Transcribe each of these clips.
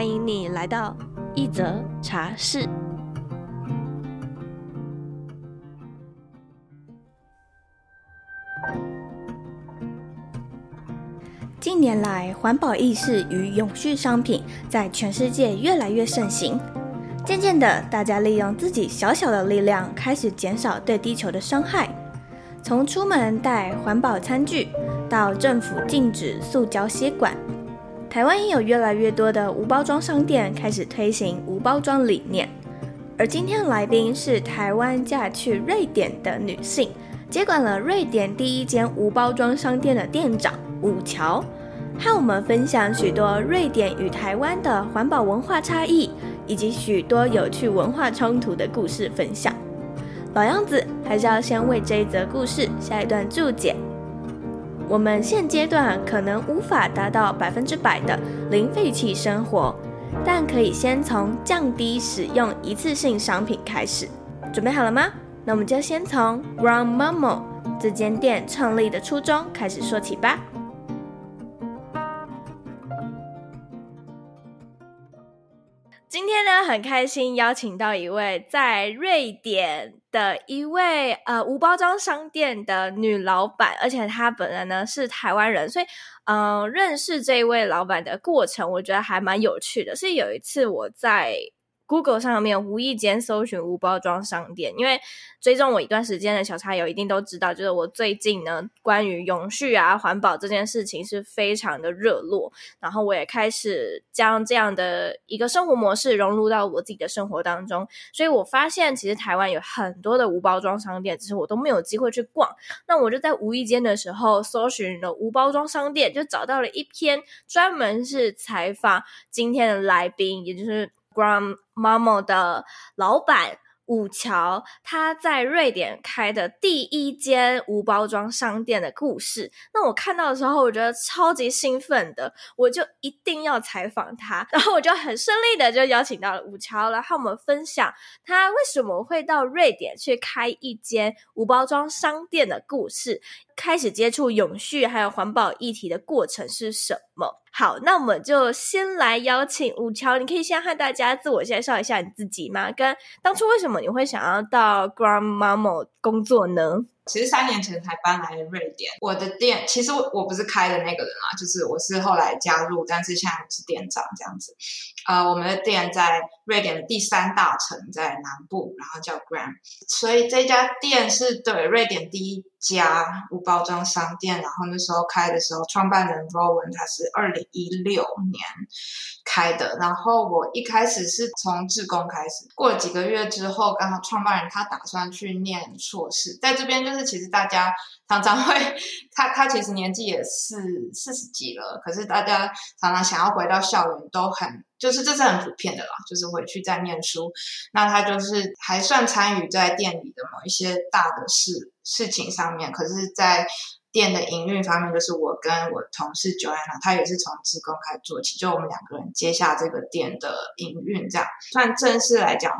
欢迎你来到一则茶室。近年来，环保意识与永续商品在全世界越来越盛行。渐渐的，大家利用自己小小的力量，开始减少对地球的伤害。从出门带环保餐具，到政府禁止塑胶吸管。台湾也有越来越多的无包装商店开始推行无包装理念，而今天的来宾是台湾嫁去瑞典的女性，接管了瑞典第一间无包装商店的店长武乔，和我们分享许多瑞典与台湾的环保文化差异，以及许多有趣文化冲突的故事分享。老样子，还是要先为这一则故事下一段注解。我们现阶段可能无法达到百分之百的零废弃生活，但可以先从降低使用一次性商品开始。准备好了吗？那我们就先从 Grandmamo 这间店创立的初衷开始说起吧。今天呢，很开心邀请到一位在瑞典的一位呃无包装商店的女老板，而且她本人呢是台湾人，所以嗯、认识这位老板的过程，我觉得还蛮有趣的。是有一次我在。Google 上面无意间搜寻无包装商店，因为追踪我一段时间的小茶友一定都知道，就是我最近呢关于永续啊环保这件事情是非常的热络，然后我也开始将这样的一个生活模式融入到我自己的生活当中，所以我发现其实台湾有很多的无包装商店，只是我都没有机会去逛。那我就在无意间的时候搜寻了无包装商店，就找到了一篇专门是采访今天的来宾，也就是。Grandmamo 的老板武乔，他在瑞典开的第一间无包装商店的故事。那我看到的时候，我觉得超级兴奋的，我就一定要采访他。然后我就很顺利的就邀请到了武乔，来和我们分享他为什么会到瑞典去开一间无包装商店的故事，开始接触永续还有环保议题的过程是什么。好，那我们就先来邀请武乔，你可以先和大家自我介绍一下你自己吗？跟当初为什么你会想要到 Grandmamo 工作呢？其实三年前才搬来瑞典，我的店其实我不是开的那个人啊，就是我是后来加入，但是现在我是店长这样子。呃，我们的店在瑞典的第三大城，在南部，然后叫 Grand，所以这家店是对瑞典第一家无包装商店。然后那时候开的时候，创办人 Rowan 他是二零一六年开的。然后我一开始是从志工开始，过了几个月之后，刚好创办人他打算去念硕士，在这边就是。其实大家常常会，他他其实年纪也是四十几了，可是大家常常想要回到校园，都很就是这是很普遍的啦，就是回去再念书。那他就是还算参与在店里的某一些大的事事情上面，可是，在店的营运方面，就是我跟我同事 Joanna，他也是从职工开始做起，就我们两个人接下这个店的营运，这样算正式来讲，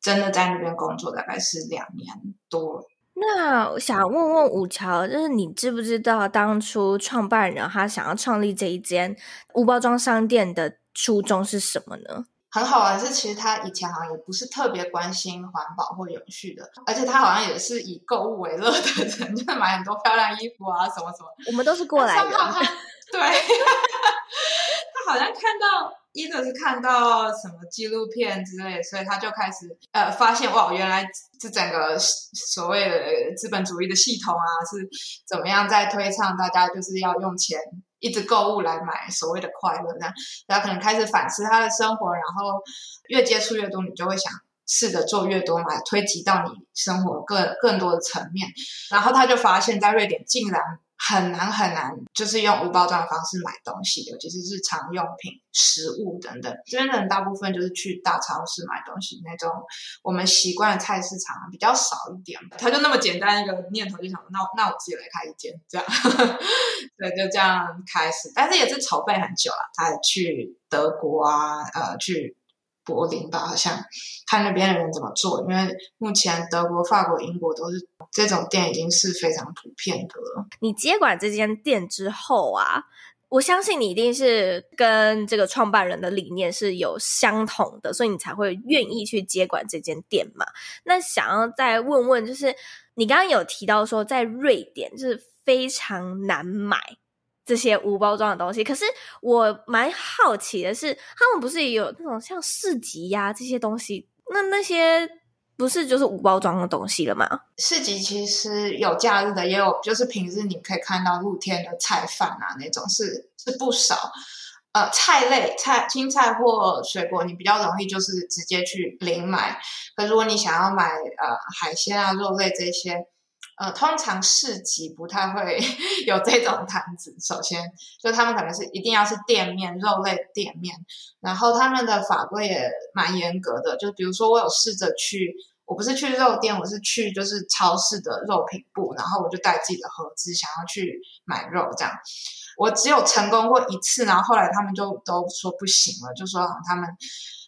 真的在那边工作大概是两年多。那我想问问五桥，就是你知不知道当初创办人他想要创立这一间无包装商店的初衷是什么呢？很好玩是，其实他以前好像也不是特别关心环保或永续的，而且他好像也是以购物为乐的人，就是买很多漂亮衣服啊什么什么。我们都是过来人。对，他好像看到。一个是看到什么纪录片之类，所以他就开始呃发现哇，原来这整个所谓的资本主义的系统啊是怎么样在推倡大家就是要用钱一直购物来买所谓的快乐，这样，然后可能开始反思他的生活，然后越接触越多，你就会想试着做越多嘛，推及到你生活更更多的层面，然后他就发现，在瑞典竟然很难很难，就是用无包装的方式买东西，尤其是日常用品、食物等等。这边的人大部分就是去大超市买东西，那种我们习惯的菜市场比较少一点。他就那么简单一个念头，就想那那我自己来开一间，这样，对，就这样开始。但是也是筹备很久了，他去德国啊，呃，去。柏林吧，好像看那边的人怎么做，因为目前德国、法国、英国都是这种店已经是非常普遍的了。你接管这间店之后啊，我相信你一定是跟这个创办人的理念是有相同的，所以你才会愿意去接管这间店嘛。那想要再问问，就是你刚刚有提到说，在瑞典就是非常难买。这些无包装的东西，可是我蛮好奇的是，他们不是也有那种像市集呀、啊、这些东西？那那些不是就是无包装的东西了吗？市集其实有假日的，也有就是平日你可以看到露天的菜贩啊，那种是是不少。呃，菜类菜青菜或水果，你比较容易就是直接去零买。可如果你想要买呃海鲜啊、肉类这些。呃，通常市集不太会 有这种摊子。首先，就他们可能是一定要是店面，肉类店面，然后他们的法规也蛮严格的。就比如说，我有试着去，我不是去肉店，我是去就是超市的肉品部，然后我就带自己的盒子，想要去买肉这样。我只有成功过一次，然后后来他们就都说不行了，就说他们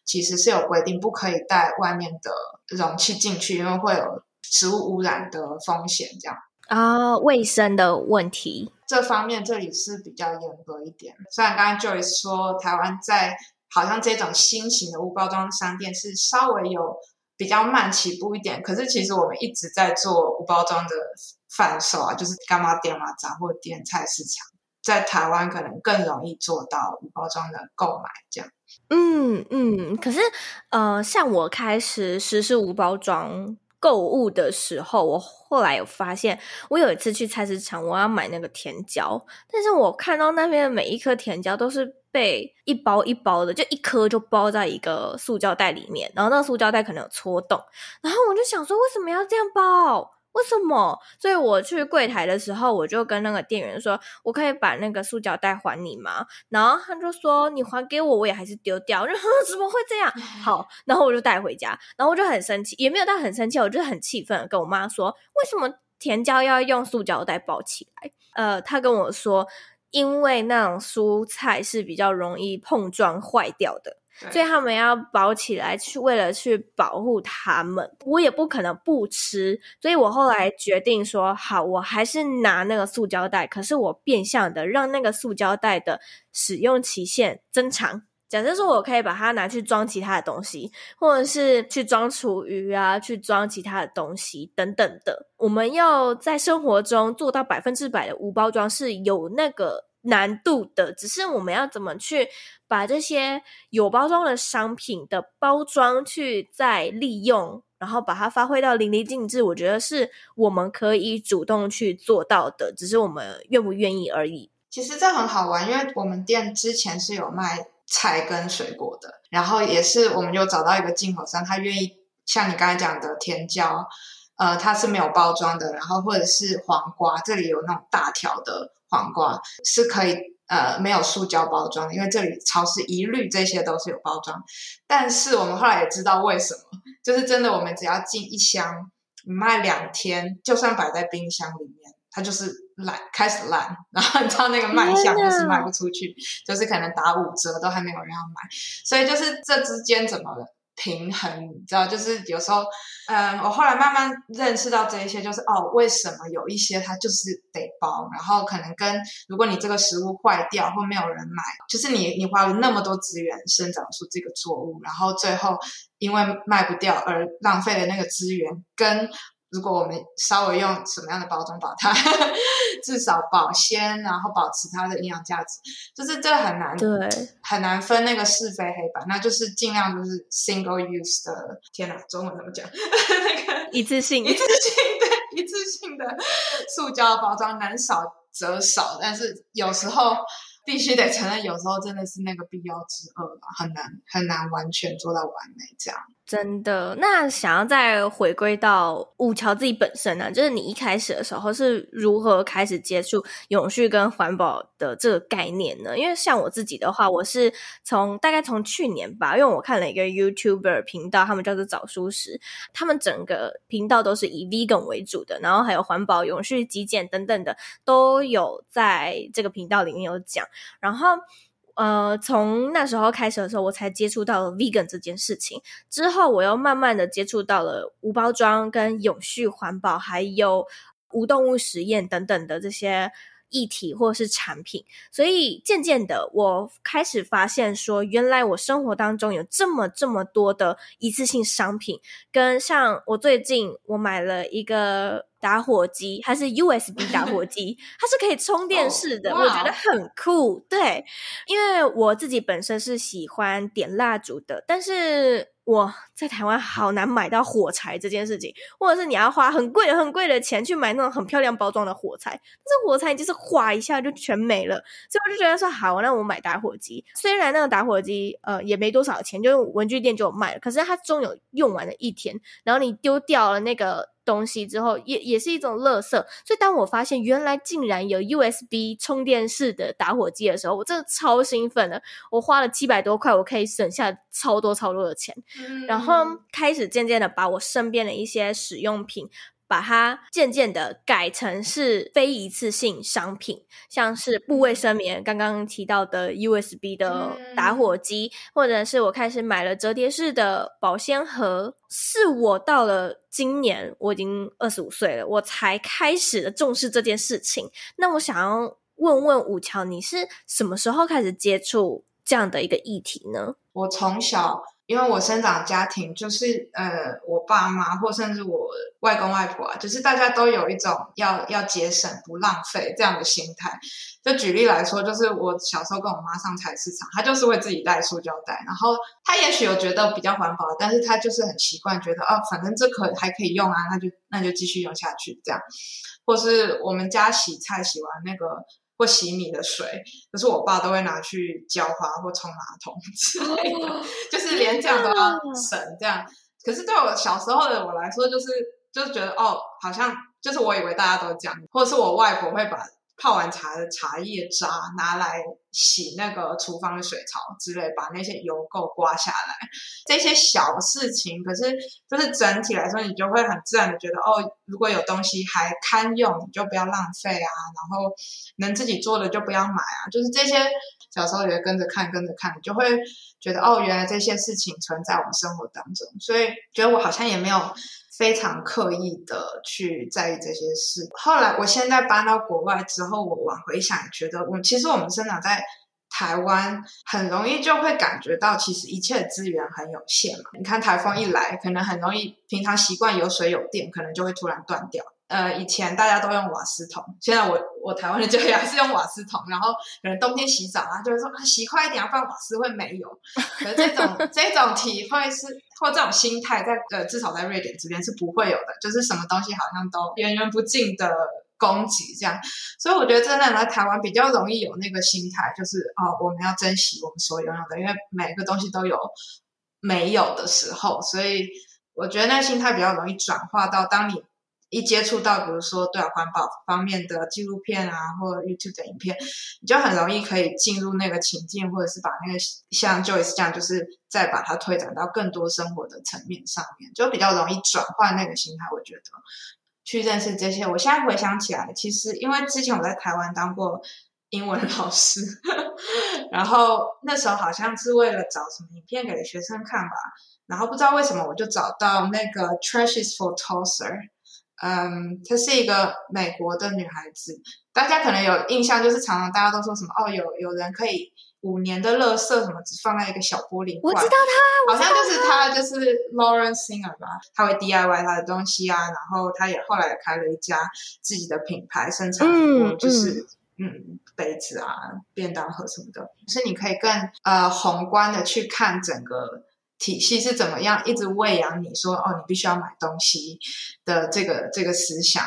其实是有规定，不可以带外面的容器进去，因为会有。食物污染的风险，这样啊，卫生的问题，这方面这里是比较严格一点。虽然刚刚 Joyce 说台湾在好像这种新型的无包装商店是稍微有比较慢起步一点，可是其实我们一直在做无包装的贩售啊，就是干妈店嘛、杂货店、菜市场，在台湾可能更容易做到无包装的购买这样。嗯嗯，可是呃，像我开始实施无包装。购物的时候，我后来有发现，我有一次去菜市场，我要买那个甜椒，但是我看到那边的每一颗甜椒都是被一包一包的，就一颗就包在一个塑胶袋里面，然后那个塑胶袋可能有戳洞，然后我就想说，为什么要这样包？为什么？所以我去柜台的时候，我就跟那个店员说：“我可以把那个塑胶袋还你吗？”然后他就说：“你还给我，我也还是丢掉。”然后怎么会这样？好，然后我就带回家，然后我就很生气，也没有到很生气，我就很气愤，跟我妈说：“为什么甜椒要用塑胶袋包起来？”呃，他跟我说：“因为那种蔬菜是比较容易碰撞坏掉的。”所以他们要包起来，去为了去保护他们，我也不可能不吃。所以我后来决定说，好，我还是拿那个塑胶袋，可是我变相的让那个塑胶袋的使用期限增长。假设说，我可以把它拿去装其他的东西，或者是去装厨余啊，去装其他的东西等等的。我们要在生活中做到百分之百的无包装，是有那个难度的。只是我们要怎么去把这些有包装的商品的包装去再利用，然后把它发挥到淋漓尽致，我觉得是我们可以主动去做到的，只是我们愿不愿意而已。其实这很好玩，因为我们店之前是有卖菜跟水果的，然后也是我们有找到一个进口商，他愿意像你刚才讲的甜椒，呃，它是没有包装的，然后或者是黄瓜，这里有那种大条的黄瓜是可以。呃，没有塑胶包装，因为这里超市一律这些都是有包装。但是我们后来也知道为什么，就是真的，我们只要进一箱，卖两天，就算摆在冰箱里面，它就是烂，开始烂。然后你知道那个卖相就是卖不出去，就是可能打五折都还没有人要买。所以就是这之间怎么了？平衡，你知道，就是有时候，嗯，我后来慢慢认识到这一些，就是哦，为什么有一些它就是得包，然后可能跟如果你这个食物坏掉或没有人买，就是你你花了那么多资源生长出这个作物，然后最后因为卖不掉而浪费了那个资源跟。如果我们稍微用什么样的包装把它 至少保鲜，然后保持它的营养价值，就是这很难，对，很难分那个是非黑白。那就是尽量就是 single use 的，天哪，中文怎么讲？那个一次性，一次性对，一次性的塑胶包装能少则少，但是有时候必须得承认，有时候真的是那个必要之恶吧，很难很难完全做到完美这样。真的，那想要再回归到五桥自己本身呢、就是你一开始的时候是如何开始接触永续跟环保的这个概念呢？因为像我自己的话，我是从大概从去年吧，因为我看了一个 YouTuber 频道，他们叫做早熟食，他们整个频道都是以 Vegan 为主的，然后还有环保、永续、极简等等的都有在这个频道里面有讲，然后。呃，从那时候开始的时候，我才接触到了 vegan 这件事情。之后，我又慢慢的接触到了无包装、跟永续环保，还有无动物实验等等的这些议题或是产品。所以，渐渐的，我开始发现说，原来我生活当中有这么这么多的一次性商品，跟像我最近我买了一个。打火机，它是 USB 打火 机，它是可以充电式的，oh, 我觉得很酷。对，因为我自己本身是喜欢点蜡烛的，但是我在台湾好难买到火柴这件事情，或者是你要花很贵很贵的钱去买那种很漂亮包装的火柴，但是火柴你就是划一下就全没了，所以我就觉得说好，那我买打火机。虽然那个打火机呃也没多少钱，就文具店就有卖了，可是它终有用完的一天，然后你丢掉了那个。东西之后也也是一种垃圾，所以当我发现原来竟然有 USB 充电式的打火机的时候，我真的超兴奋的。我花了七百多块，我可以省下超多超多的钱，嗯、然后开始渐渐的把我身边的一些使用品。把它渐渐的改成是非一次性商品，像是部卫生棉，刚刚提到的 USB 的打火机，嗯、或者是我开始买了折叠式的保鲜盒。是我到了今年，我已经二十五岁了，我才开始了重视这件事情。那我想要问问武乔，你是什么时候开始接触这样的一个议题呢？我从小。因为我生长家庭就是呃，我爸妈或甚至我外公外婆啊，就是大家都有一种要要节省不浪费这样的心态。就举例来说，就是我小时候跟我妈上菜市场，她就是会自己带塑胶袋，然后她也许有觉得比较环保，但是她就是很习惯觉得哦，反正这可还可以用啊，那就那就继续用下去这样。或是我们家洗菜洗完那个。或洗米的水，可是我爸都会拿去浇花或冲马桶之类的，就是连这样都要省这样。可是对我小时候的我来说，就是就是觉得哦，好像就是我以为大家都这样，或者是我外婆会把。泡完茶的茶叶渣拿来洗那个厨房的水槽之类，把那些油垢刮下来，这些小事情，可是就是整体来说，你就会很自然的觉得，哦，如果有东西还堪用，你就不要浪费啊，然后能自己做的就不要买啊，就是这些小时候也跟着看，跟着看，你就会觉得，哦，原来这些事情存在我们生活当中，所以觉得我好像也没有。非常刻意的去在意这些事。后来，我现在搬到国外之后，我往回想，觉得我其实我们生长在台湾，很容易就会感觉到，其实一切资源很有限嘛。你看台风一来，可能很容易，平常习惯有水有电，可能就会突然断掉。呃，以前大家都用瓦斯桶，现在我我台湾的家里还是用瓦斯桶，然后可能冬天洗澡啊，就会说啊洗快一点，不然瓦斯会没有。可是这种 这种体会是或这种心态在，在呃至少在瑞典这边是不会有的，就是什么东西好像都源源不尽的供给这样。所以我觉得真的来台湾比较容易有那个心态，就是哦我们要珍惜我们所拥有的，因为每个东西都有没有的时候，所以我觉得那个心态比较容易转化到当你。一接触到，比如说对环保方面的纪录片啊，或者 YouTube 的影片，你就很容易可以进入那个情境，或者是把那个像 Joyce 这样，就是再把它推展到更多生活的层面上面，就比较容易转换那个心态。我觉得去认识这些，我现在回想起来，其实因为之前我在台湾当过英文老师，然后那时候好像是为了找什么影片给学生看吧，然后不知道为什么我就找到那个 Trash is for Tosser。嗯，她是一个美国的女孩子，大家可能有印象，就是常常大家都说什么哦，有有人可以五年的乐色什么只放在一个小玻璃罐，我知道她，好像就是她，就是 Lauren Singer 吧，她会 DIY 她的东西啊，然后她也后来也开了一家自己的品牌，生产嗯，就是嗯，嗯杯子啊、便当盒什么的，就是你可以更呃宏观的去看整个。体系是怎么样一直喂养你说哦，你必须要买东西的这个这个思想，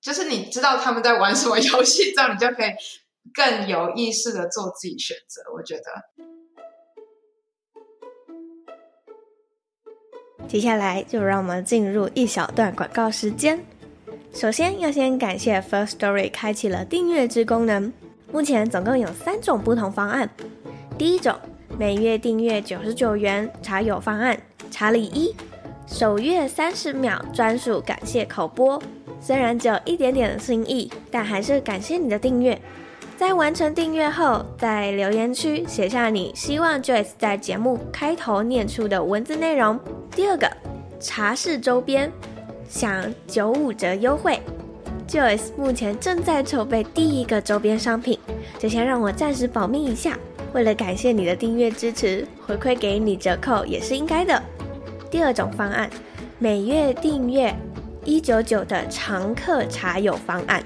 就是你知道他们在玩什么游戏，这样你就可以更有意识的做自己选择。我觉得。接下来就让我们进入一小段广告时间。首先要先感谢 Firstory 开启了订阅制功能，目前总共有三种不同方案。第一种，每月订阅九十九元茶友方案，查理一，首月三十秒专属感谢口播。虽然只有一点点的心意，但还是感谢你的订阅。在完成订阅后，在留言区写下你希望 Joyce 在节目开头念出的文字内容。第二个，茶室周边享九五折优惠。Joyce 目前正在筹备第一个周边商品，就先让我暂时保密一下。为了感谢你的订阅支持，回馈给你折扣也是应该的。第二种方案，每月订阅一九九的常客茶友方案，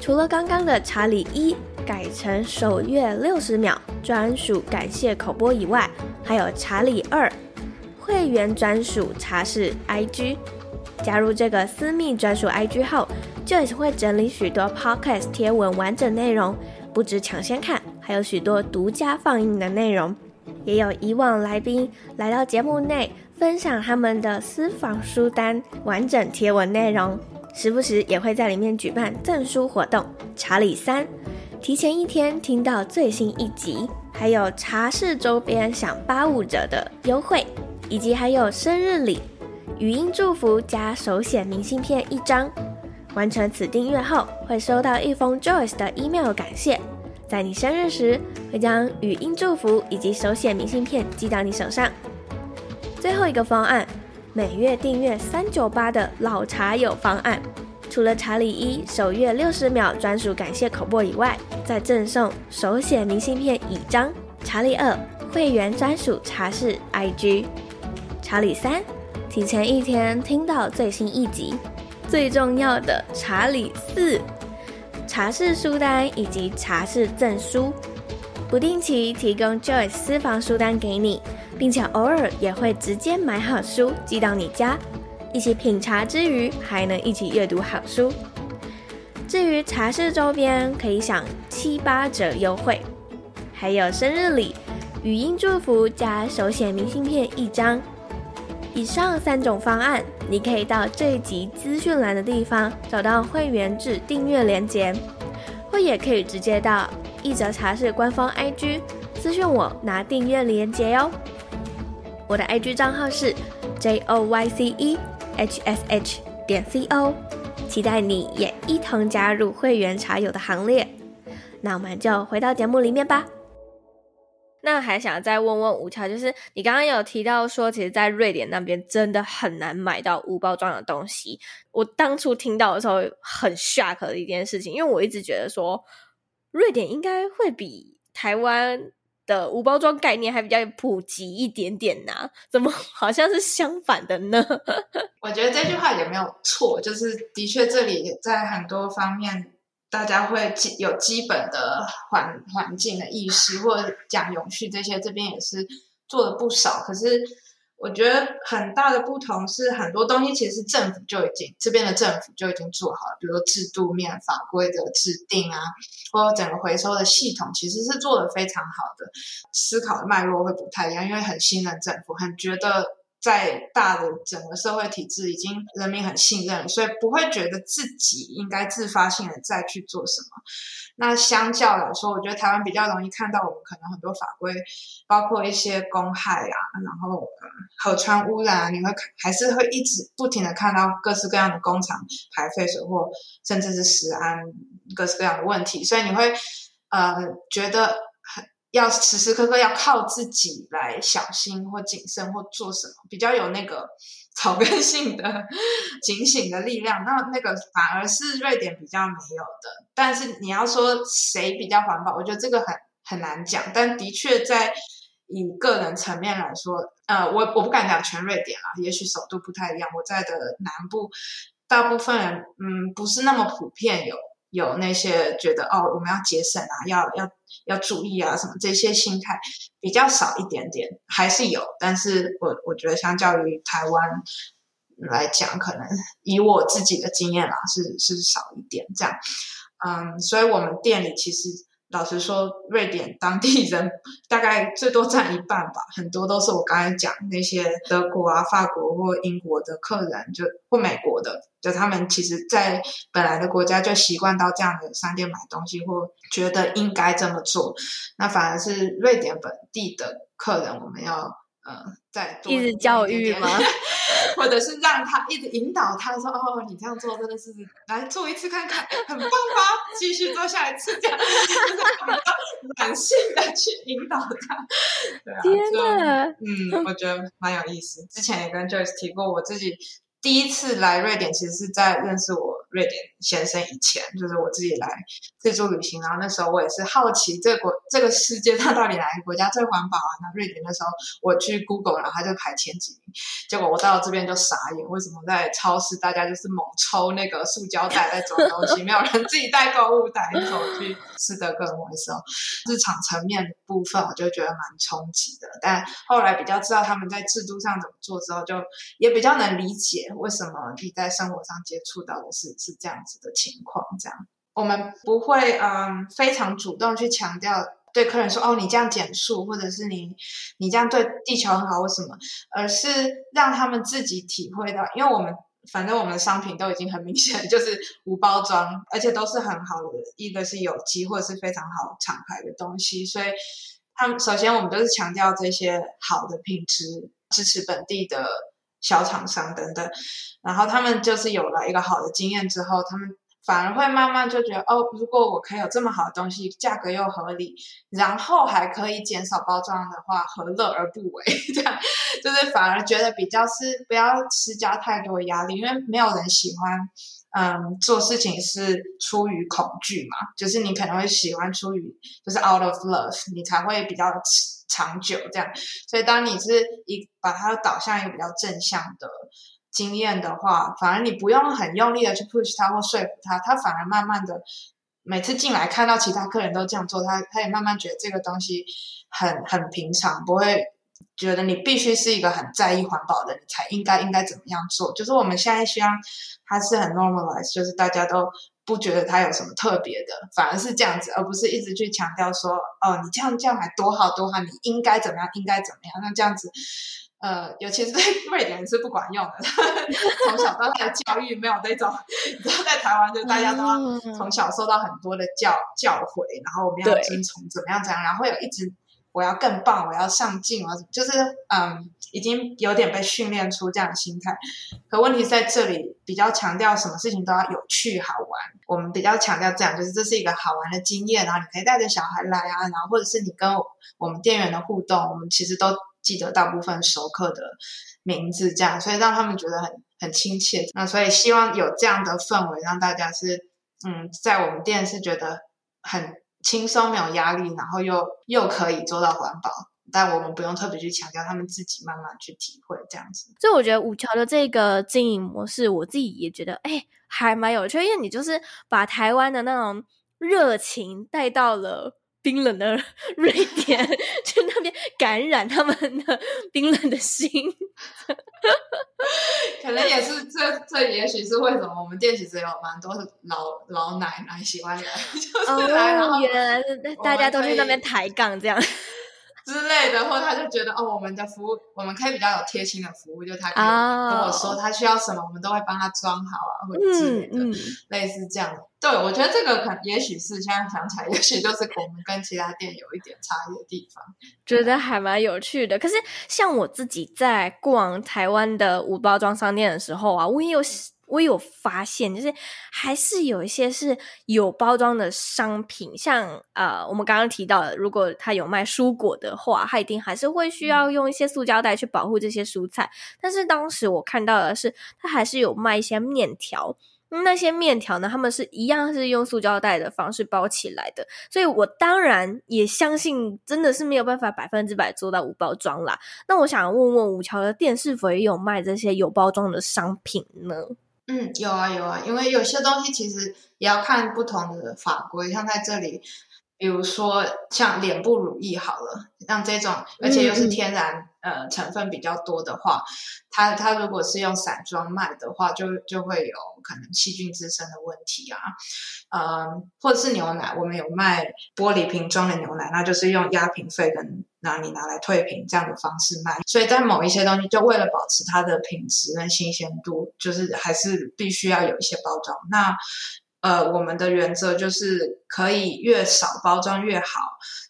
除了刚刚的查理一。改成首月六十秒专属感谢口播以外，还有查理二会员专属茶室 IG。加入这个私密专属 IG 后，Joyce 会整理许多 Podcast 贴文完整内容，不止抢先看，还有许多独家放映的内容，也有以往来宾来到节目内分享他们的私房书单完整贴文内容，时不时也会在里面举办赠书活动。查理三。提前一天听到最新一集，还有茶室周边享八五折的优惠，以及还有生日礼语音祝福加手写明信片一张。完成此订阅后，会收到一封 Joyce 的 email 感谢，在你生日时会将语音祝福以及手写明信片寄到你手上。最后一个方案，每月订阅三九八的老茶友方案。除了查理一首月六十秒专属感谢口播以外，再赠送手写明信片一张。查理二会员专属茶室 IG。查理三提前一天听到最新一集。最重要的查理四茶室书单以及茶室赠书，不定期提供 Joy 私房书单给你，并且偶尔也会直接买好书寄到你家。一起品茶之余，还能一起阅读好书。至于茶室周边，可以享七八折优惠，还有生日礼、语音祝福加手写明信片一张。以上三种方案，你可以到这一集资讯栏的地方找到会员制订阅链接，或也可以直接到一则茶室官方 IG 私讯我拿订阅链接哟。我的 IG 账号是 J O Y C E。hsh 点 co，期待你也一同加入会员茶友的行列。那我们就回到节目里面吧。那还想再问问吴乔，就是你刚刚有提到说，其实，在瑞典那边真的很难买到无包装的东西。我当初听到的时候很 shock 的一件事情，因为我一直觉得说，瑞典应该会比台湾。的无包装概念还比较普及一点点呐，怎么 好像是相反的呢？我觉得这句话也没有错，就是的确这里在很多方面，大家会基有基本的环环境的意识，或者讲永续这些，这边也是做了不少，可是。我觉得很大的不同是，很多东西其实政府就已经这边的政府就已经做好了，比如说制度面法规的制定啊，或者整个回收的系统其实是做得非常好的。思考的脉络会不太一样，因为很信任政府，很觉得在大的整个社会体制已经人民很信任，所以不会觉得自己应该自发性的再去做什么。那相较来说，我觉得台湾比较容易看到我们可能很多法规，包括一些公害啊，然后河川污染啊，你会还是会一直不停的看到各式各样的工厂排废水或甚至是食安各式各样的问题，所以你会呃觉得要时时刻刻要靠自己来小心或谨慎或做什么，比较有那个。草根性的警醒的力量，那那个反而是瑞典比较没有的。但是你要说谁比较环保，我觉得这个很很难讲。但的确在以个人层面来说，呃，我我不敢讲全瑞典啊，也许首都不太一样。我在的南部，大部分人嗯不是那么普遍有。有那些觉得哦，我们要节省啊，要要要注意啊，什么这些心态比较少一点点，还是有，但是我我觉得相较于台湾来讲，可能以我自己的经验啦，是是少一点这样，嗯，所以我们店里其实老实说，瑞典当地人大概最多占一半吧，很多都是我刚才讲那些德国啊、法国或英国的客人，就或美国的，就他们其实，在本来的国家就习惯到这样的商店买东西，或觉得应该这么做，那反而是瑞典本地的客人，我们要。嗯，在一直教育吗？或者是让他一直引导他说：“哦，你这样做真的是来做一次看看，很棒吧？继续做下一次，这样 就是感性的去引导他。”对啊，天哪，嗯，我觉得蛮有意思。之前也跟 Joyce 提过，我自己第一次来瑞典，其实是在认识我。瑞典先生以前就是我自己来自助旅行，然后那时候我也是好奇这国这个世界它到底哪个国家最环保啊？那瑞典那时候我去 Google，然后他就排前几名，结果我到这边就傻眼，为什么在超市大家就是猛抽那个塑胶袋在装东西，没有人自己带购物袋走去斯德哥尔摩的时候，日常层面部分我就觉得蛮冲击的，但后来比较知道他们在制度上怎么做之后，就也比较能理解为什么你在生活上接触到的事情。是这样子的情况，这样我们不会嗯非常主动去强调对客人说哦，你这样减速，或者是你你这样对地球很好，为什么？而是让他们自己体会到，因为我们反正我们的商品都已经很明显 就是无包装，而且都是很好的，一个是有机或者是非常好厂牌的东西，所以他们首先我们都是强调这些好的品质，支持本地的。小厂商等等，然后他们就是有了一个好的经验之后，他们反而会慢慢就觉得哦，如果我可以有这么好的东西，价格又合理，然后还可以减少包装的话，何乐而不为？这样就是反而觉得比较是不要施加太多压力，因为没有人喜欢嗯做事情是出于恐惧嘛，就是你可能会喜欢出于就是 out of love，你才会比较。长久这样，所以当你是一把它导向一个比较正向的经验的话，反而你不用很用力的去 push 他或说服他，他反而慢慢的每次进来看到其他客人都这样做，他他也慢慢觉得这个东西很很平常，不会觉得你必须是一个很在意环保的，你才应该应该怎么样做。就是我们现在希望它是很 normalize，就是大家都。不觉得它有什么特别的，反而是这样子，而不是一直去强调说，哦，你这样这样还多好多好，你应该怎么样，应该怎么样。那这样子，呃，尤其是对 瑞典人是不管用的，从小到大的教育没有那种，你知道，在台湾就大家都要从小受到很多的教教诲，然后我们要遵从怎么样怎样，然后会有一直。我要更棒，我要上进，我要就是嗯，已经有点被训练出这样的心态。可问题在这里，比较强调什么事情都要有趣好玩。我们比较强调这样，就是这是一个好玩的经验，然后你可以带着小孩来啊，然后或者是你跟我们店员的互动，我们其实都记得大部分熟客的名字，这样，所以让他们觉得很很亲切。那所以希望有这样的氛围，让大家是嗯，在我们店是觉得很。轻松没有压力，然后又又可以做到环保，但我们不用特别去强调，他们自己慢慢去体会这样子。所以我觉得五桥的这个经营模式，我自己也觉得，哎，还蛮有趣，因为你就是把台湾的那种热情带到了冰冷的 瑞典，去那边感染他们的冰冷的心。可能也是这这，也许是为什么我们店其实有蛮多老老奶奶喜欢来，就是来，然后原来大家都去那边抬杠这样。之类的，或他就觉得哦，我们的服务，我们可以比较有贴心的服务，就他可以跟我说他需要什么，我们都会帮他装好啊，或者之类的，嗯嗯、类似这样的。对，我觉得这个可能也许是现在想起来，也许就是我们跟其他店有一点差异的地方，觉得还蛮有趣的。可是像我自己在逛台湾的无包装商店的时候啊，我也有。我有发现，就是还是有一些是有包装的商品，像呃，我们刚刚提到的，如果他有卖蔬果的话，他一定还是会需要用一些塑胶袋去保护这些蔬菜。但是当时我看到的是，他还是有卖一些面条，那些面条呢，他们是一样是用塑胶袋的方式包起来的。所以我当然也相信，真的是没有办法百分之百做到无包装啦。那我想问问五桥的店是否也有卖这些有包装的商品呢？嗯，有啊有啊，因为有些东西其实也要看不同的法规，像在这里，比如说像脸部乳液好了，像这种，而且又是天然、嗯、呃成分比较多的话，它它如果是用散装卖的话，就就会有可能细菌滋生的问题啊，呃，或者是牛奶，我们有卖玻璃瓶装的牛奶，那就是用压瓶费跟那你拿来退瓶这样的方式卖，所以在某一些东西，就为了保持它的品质跟新鲜度，就是还是必须要有一些包装。那呃，我们的原则就是可以越少包装越好。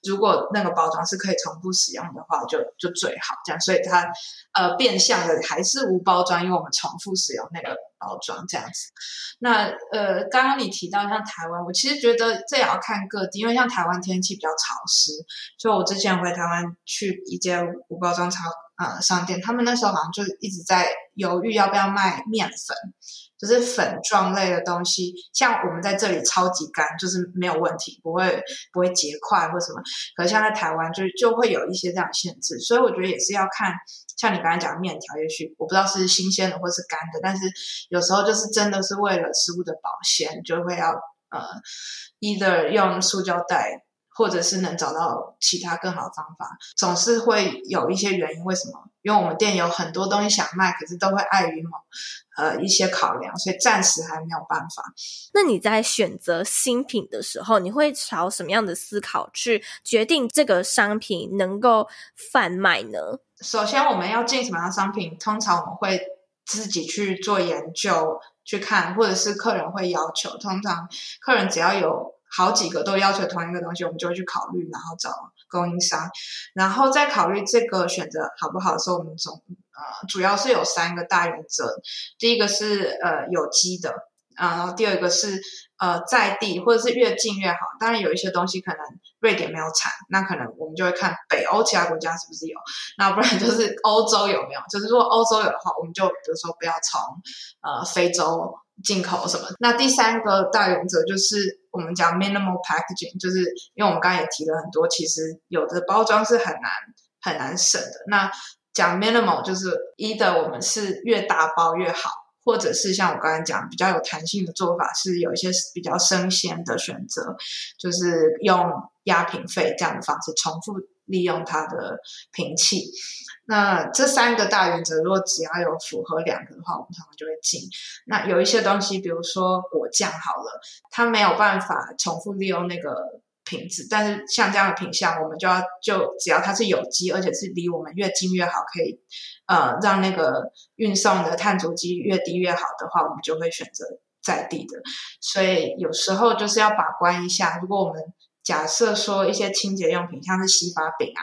如果那个包装是可以重复使用的话，就就最好这样。所以它呃变相的还是无包装，因为我们重复使用那个包装这样子。那呃，刚刚你提到像台湾，我其实觉得这也要看各地，因为像台湾天气比较潮湿，所以我之前回台湾去一间无包装超呃商店，他们那时候好像就一直在犹豫要不要卖面粉。就是粉状类的东西，像我们在这里超级干，就是没有问题，不会不会结块或什么。可像在台湾，就就会有一些这样限制，所以我觉得也是要看，像你刚才讲的面条，也许我不知道是新鲜的或是干的，但是有时候就是真的是为了食物的保鲜，就会要呃，either 用塑胶袋。或者是能找到其他更好的方法，总是会有一些原因。为什么？因为我们店有很多东西想卖，可是都会碍于某呃一些考量，所以暂时还没有办法。那你在选择新品的时候，你会朝什么样的思考去决定这个商品能够贩卖呢？首先，我们要进什么样的商品，通常我们会自己去做研究去看，或者是客人会要求。通常客人只要有。好几个都要求同一个东西，我们就会去考虑，然后找供应商，然后再考虑这个选择好不好的时候，我们总呃主要是有三个大原则，第一个是呃有机的，啊，然后第二个是呃在地或者是越近越好。当然有一些东西可能瑞典没有产，那可能我们就会看北欧其他国家是不是有，那不然就是欧洲有没有，就是如果欧洲有的话，我们就比如说不要从呃非洲。进口什么？那第三个大原则就是我们讲 minimal packaging，就是因为我们刚才也提了很多，其实有的包装是很难很难省的。那讲 minimal 就是 either 我们是越大包越好，或者是像我刚才讲比较有弹性的做法，是有一些比较生鲜的选择，就是用压瓶费这样的方式重复利用它的瓶器。那这三个大原则，如果只要有符合两个的话，我们通常就会进。那有一些东西，比如说果酱好了，它没有办法重复利用那个瓶子，但是像这样的品项，我们就要就只要它是有机，而且是离我们越近越好，可以呃让那个运送的碳足迹越低越好的话，我们就会选择在地的。所以有时候就是要把关一下，如果我们。假设说一些清洁用品，像是洗发饼啊，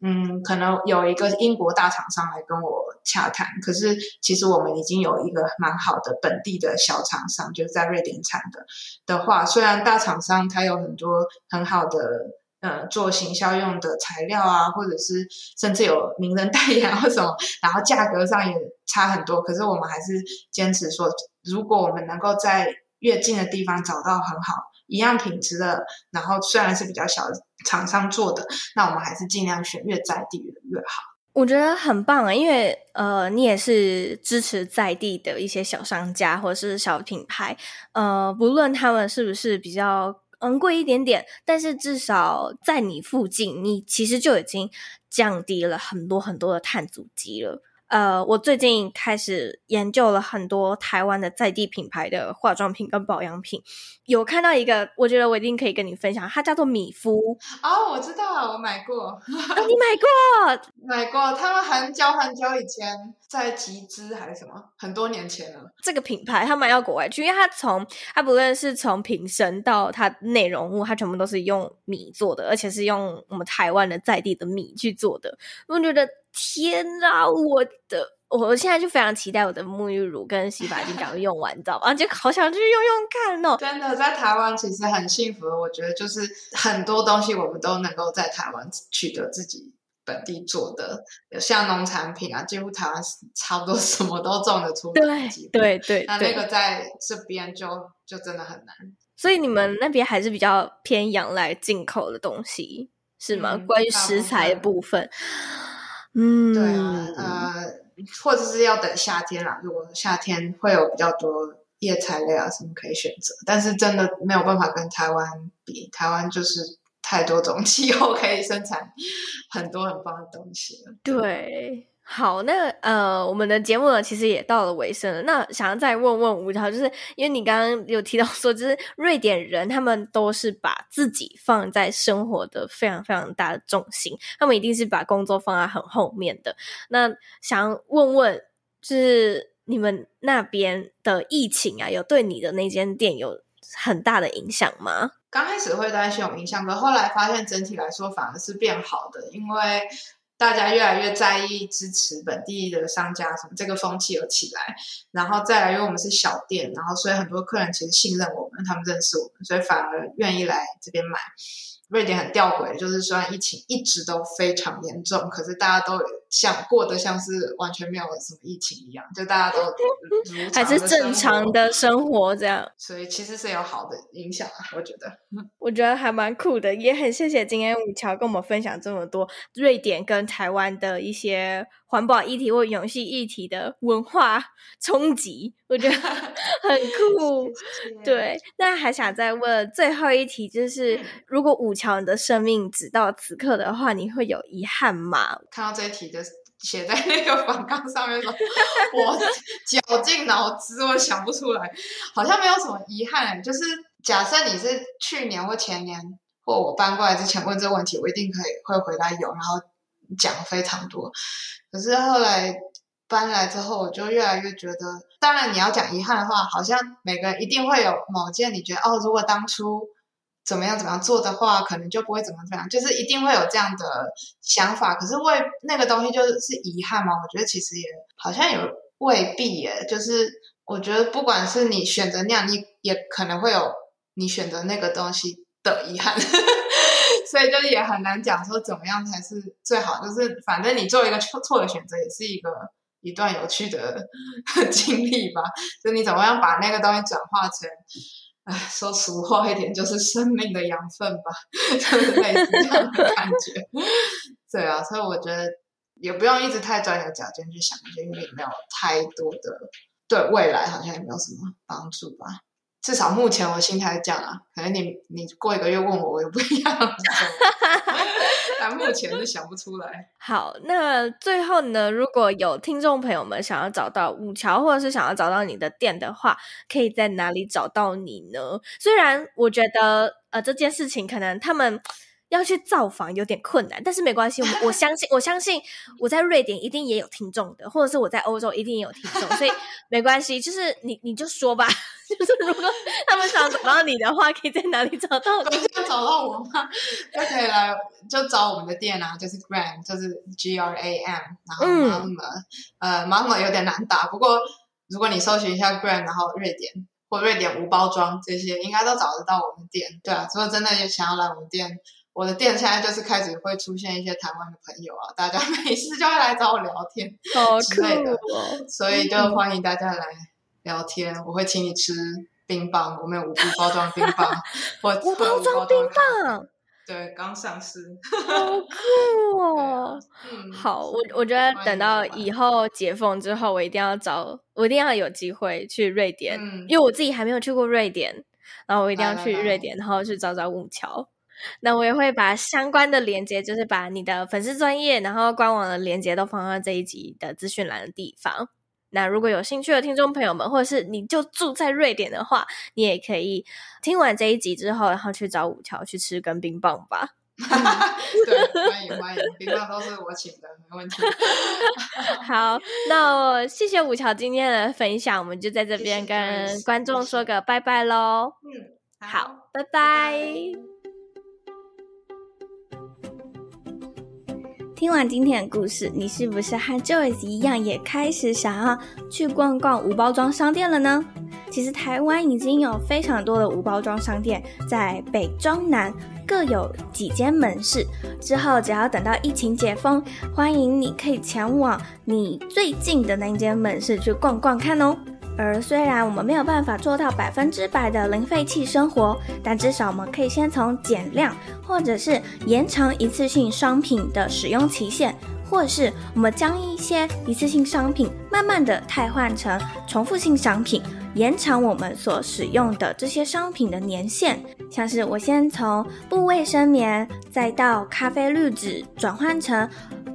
嗯，可能有一个英国大厂商来跟我洽谈，可是其实我们已经有一个蛮好的本地的小厂商，就是在瑞典产的的话，虽然大厂商它有很多很好的呃做行销用的材料啊，或者是甚至有名人代言或什么，然后价格上也差很多，可是我们还是坚持说，如果我们能够在越近的地方找到很好。一样品质的，然后虽然是比较小厂商做的，那我们还是尽量选越在地的越好。我觉得很棒啊，因为呃，你也是支持在地的一些小商家或者是小品牌，呃，不论他们是不是比较昂贵一点点，但是至少在你附近，你其实就已经降低了很多很多的碳足迹了。呃，我最近开始研究了很多台湾的在地品牌的化妆品跟保养品，有看到一个，我觉得我一定可以跟你分享，它叫做米夫。哦，我知道，我买过。哦，你买过？买过。他们很久很久以前在集资还是什么，很多年前了。这个品牌他卖到国外去，因为它从它不论是从瓶身到它内容物，它全部都是用米做的，而且是用我们台湾的在地的米去做的。我觉得。天啊，我的，我现在就非常期待我的沐浴乳跟洗发精赶快用完，你知道吗？就好想去用用看哦。真的，在台湾其实很幸福，我觉得就是很多东西我们都能够在台湾取得自己本地做的，像农产品啊，几乎台湾差不多什么都种得出来。对对对，那那个在这边就就真的很难。所以你们那边还是比较偏仰赖进口的东西，是吗？嗯，关于食材的部分。嗯，对啊，呃，或者是要等夏天啦。如果夏天会有比较多叶菜类啊什么可以选择，但是真的没有办法跟台湾比，台湾就是太多种气候可以生产很多很棒的东西了。对。好，那呃，我们的节目呢，其实也到了尾声了。那想要再问问吴乔，就是因为你刚刚有提到说，就是瑞典人他们都是把自己放在生活的非常非常大的重心，他们一定是把工作放在很后面的。那想问问，就是你们那边的疫情啊，有对你的那间店有很大的影响吗？刚开始会担心有影响，可后来发现整体来说反而是变好的，因为。大家越来越在意支持本地的商家，什么这个风气有起来，然后再来，因为我们是小店，然后所以很多客人其实信任我们，他们认识我们，所以反而愿意来这边买。瑞典很吊诡，就是虽然疫情一直都非常严重，可是大家都像过得像是完全没有什么疫情一样，就大家都 还是正常的生活这样。所以其实是有好的影响啊，我觉得。我觉得还蛮酷的，也很谢谢今天五桥跟我们分享这么多瑞典跟台湾的一些环保议题或永续议题的文化冲击，我觉得很酷。对，那还想再问最后一题，就是如果五桥你的生命只到此刻的话，你会有遗憾吗？看到这一题的写在那个反纲上面说，我绞尽脑汁，我想不出来，好像没有什么遗憾。就是假设你是去年或前年或我搬过来之前问这个问题，我一定可以会回答有，然后讲非常多。可是后来搬来之后，我就越来越觉得，当然你要讲遗憾的话，好像每个人一定会有某件你觉得哦，如果当初怎么样怎么样做的话，可能就不会怎么怎么样，就是一定会有这样的想法。可是为那个东西就是遗憾吗？我觉得其实也好像也未必耶。就是我觉得不管是你选择那样，你也可能会有你选择那个东西的遗憾。所以就是也很难讲说怎么样才是最好，就是反正你做一个错错的选择，也是一个一段有趣的 经历吧。就你怎么样把那个东西转化成，哎，说俗话一点，就是生命的养分吧，就是 类似这样的感觉。对啊，所以我觉得也不用一直太钻牛角尖去想一些，因为也没有太多的对未来好像也没有什么帮助吧。至少目前我心态是这样啊，可能你你过一个月问我，我又不一样。但目前是想不出来。好，那最后呢，如果有听众朋友们想要找到五桥，或者是想要找到你的店的话，可以在哪里找到你呢？虽然我觉得，呃，这件事情可能他们。要去造访有点困难，但是没关系，我我相信，我相信我在瑞典一定也有听众的，或者是我在欧洲一定也有听众，所以没关系，就是你你就说吧，就是如果 他们想找到你的话，可以在哪里找到你？想找到我吗？就可以来就找我们的店啊，就是 Gram，就是 G R A M，然后 Malmö，呃 Malmö 有点难打，不过如果你搜寻一下 Gram，然后瑞典或瑞典无包装这些，应该都找得到我们店。对啊，如果真的也想要来我们店。我的店现在就是开始会出现一些台湾的朋友啊，大家 没事就会来找我聊天之类的，哦、所以就欢迎大家来聊天。嗯、我会请你吃冰棒，我们有无包装冰棒，我无包装冰棒，对，刚上市，好酷 哦！嗯，好，我我觉得等到以后解封之后，我一定要找，我一定要有机会去瑞典，嗯、因为我自己还没有去过瑞典，然后我一定要去瑞典，来来来然后去找找五桥。那我也会把相关的连接，就是把你的粉丝专业，然后官网的连接都放在这一集的资讯栏的地方。那如果有兴趣的听众朋友们，或者是你就住在瑞典的话，你也可以听完这一集之后，然后去找五条去吃根冰棒吧。对，欢迎欢迎，冰棒都是我请的，没问题。好，那我谢谢吴乔今天的分享，我们就在这边跟观众说个拜拜喽。嗯，好，拜拜。拜拜。听完今天的故事，你是不是和 Joyce 一样，也开始想要去逛逛无包装商店了呢？其实台湾已经有非常多的无包装商店，在北中南各有几间门市。之后只要等到疫情解封，欢迎你可以前往你最近的那间门市去逛逛看哦。而虽然我们没有办法做到百分之百的零废弃生活，但至少我们可以先从减量，或者是延长一次性商品的使用期限，或是我们将一些一次性商品慢慢的替换成重复性商品，延长我们所使用的这些商品的年限。像是我先从布卫生棉，再到咖啡滤纸转换成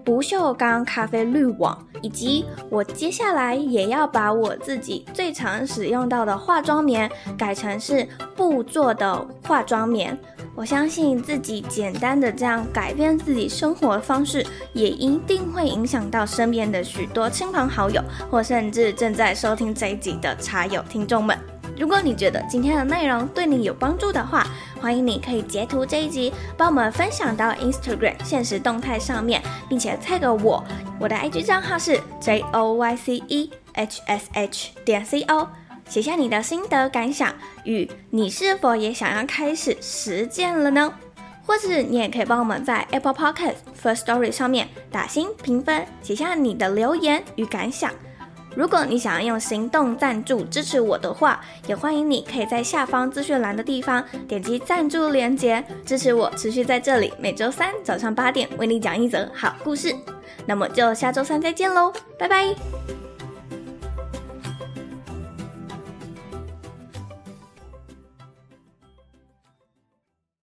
不锈钢咖啡滤网，以及我接下来也要把我自己最常使用到的化妆棉改成是布做的化妆棉。我相信自己简单的这样改变自己生活方式，也一定会影响到身边的许多亲朋好友，或甚至正在收听这一集的茶友听众们。如果你觉得今天的内容对你有帮助的话，欢迎你可以截图这一集，帮我们分享到 Instagram 现实动态上面，并且 tag 我，我的 IG 账号是 J O Y C E H S H 点 C O。写下你的心得感想与你是否也想要开始实践了呢？或是你也可以帮我们在 Apple Podcast First Story 上面打星评分，写下你的留言与感想。如果你想要用行动赞助支持我的话，也欢迎你可以在下方资讯栏的地方点击赞助链接，支持我持续在这里每周三早上八点为你讲一则好故事。那么就下周三再见喽，拜拜。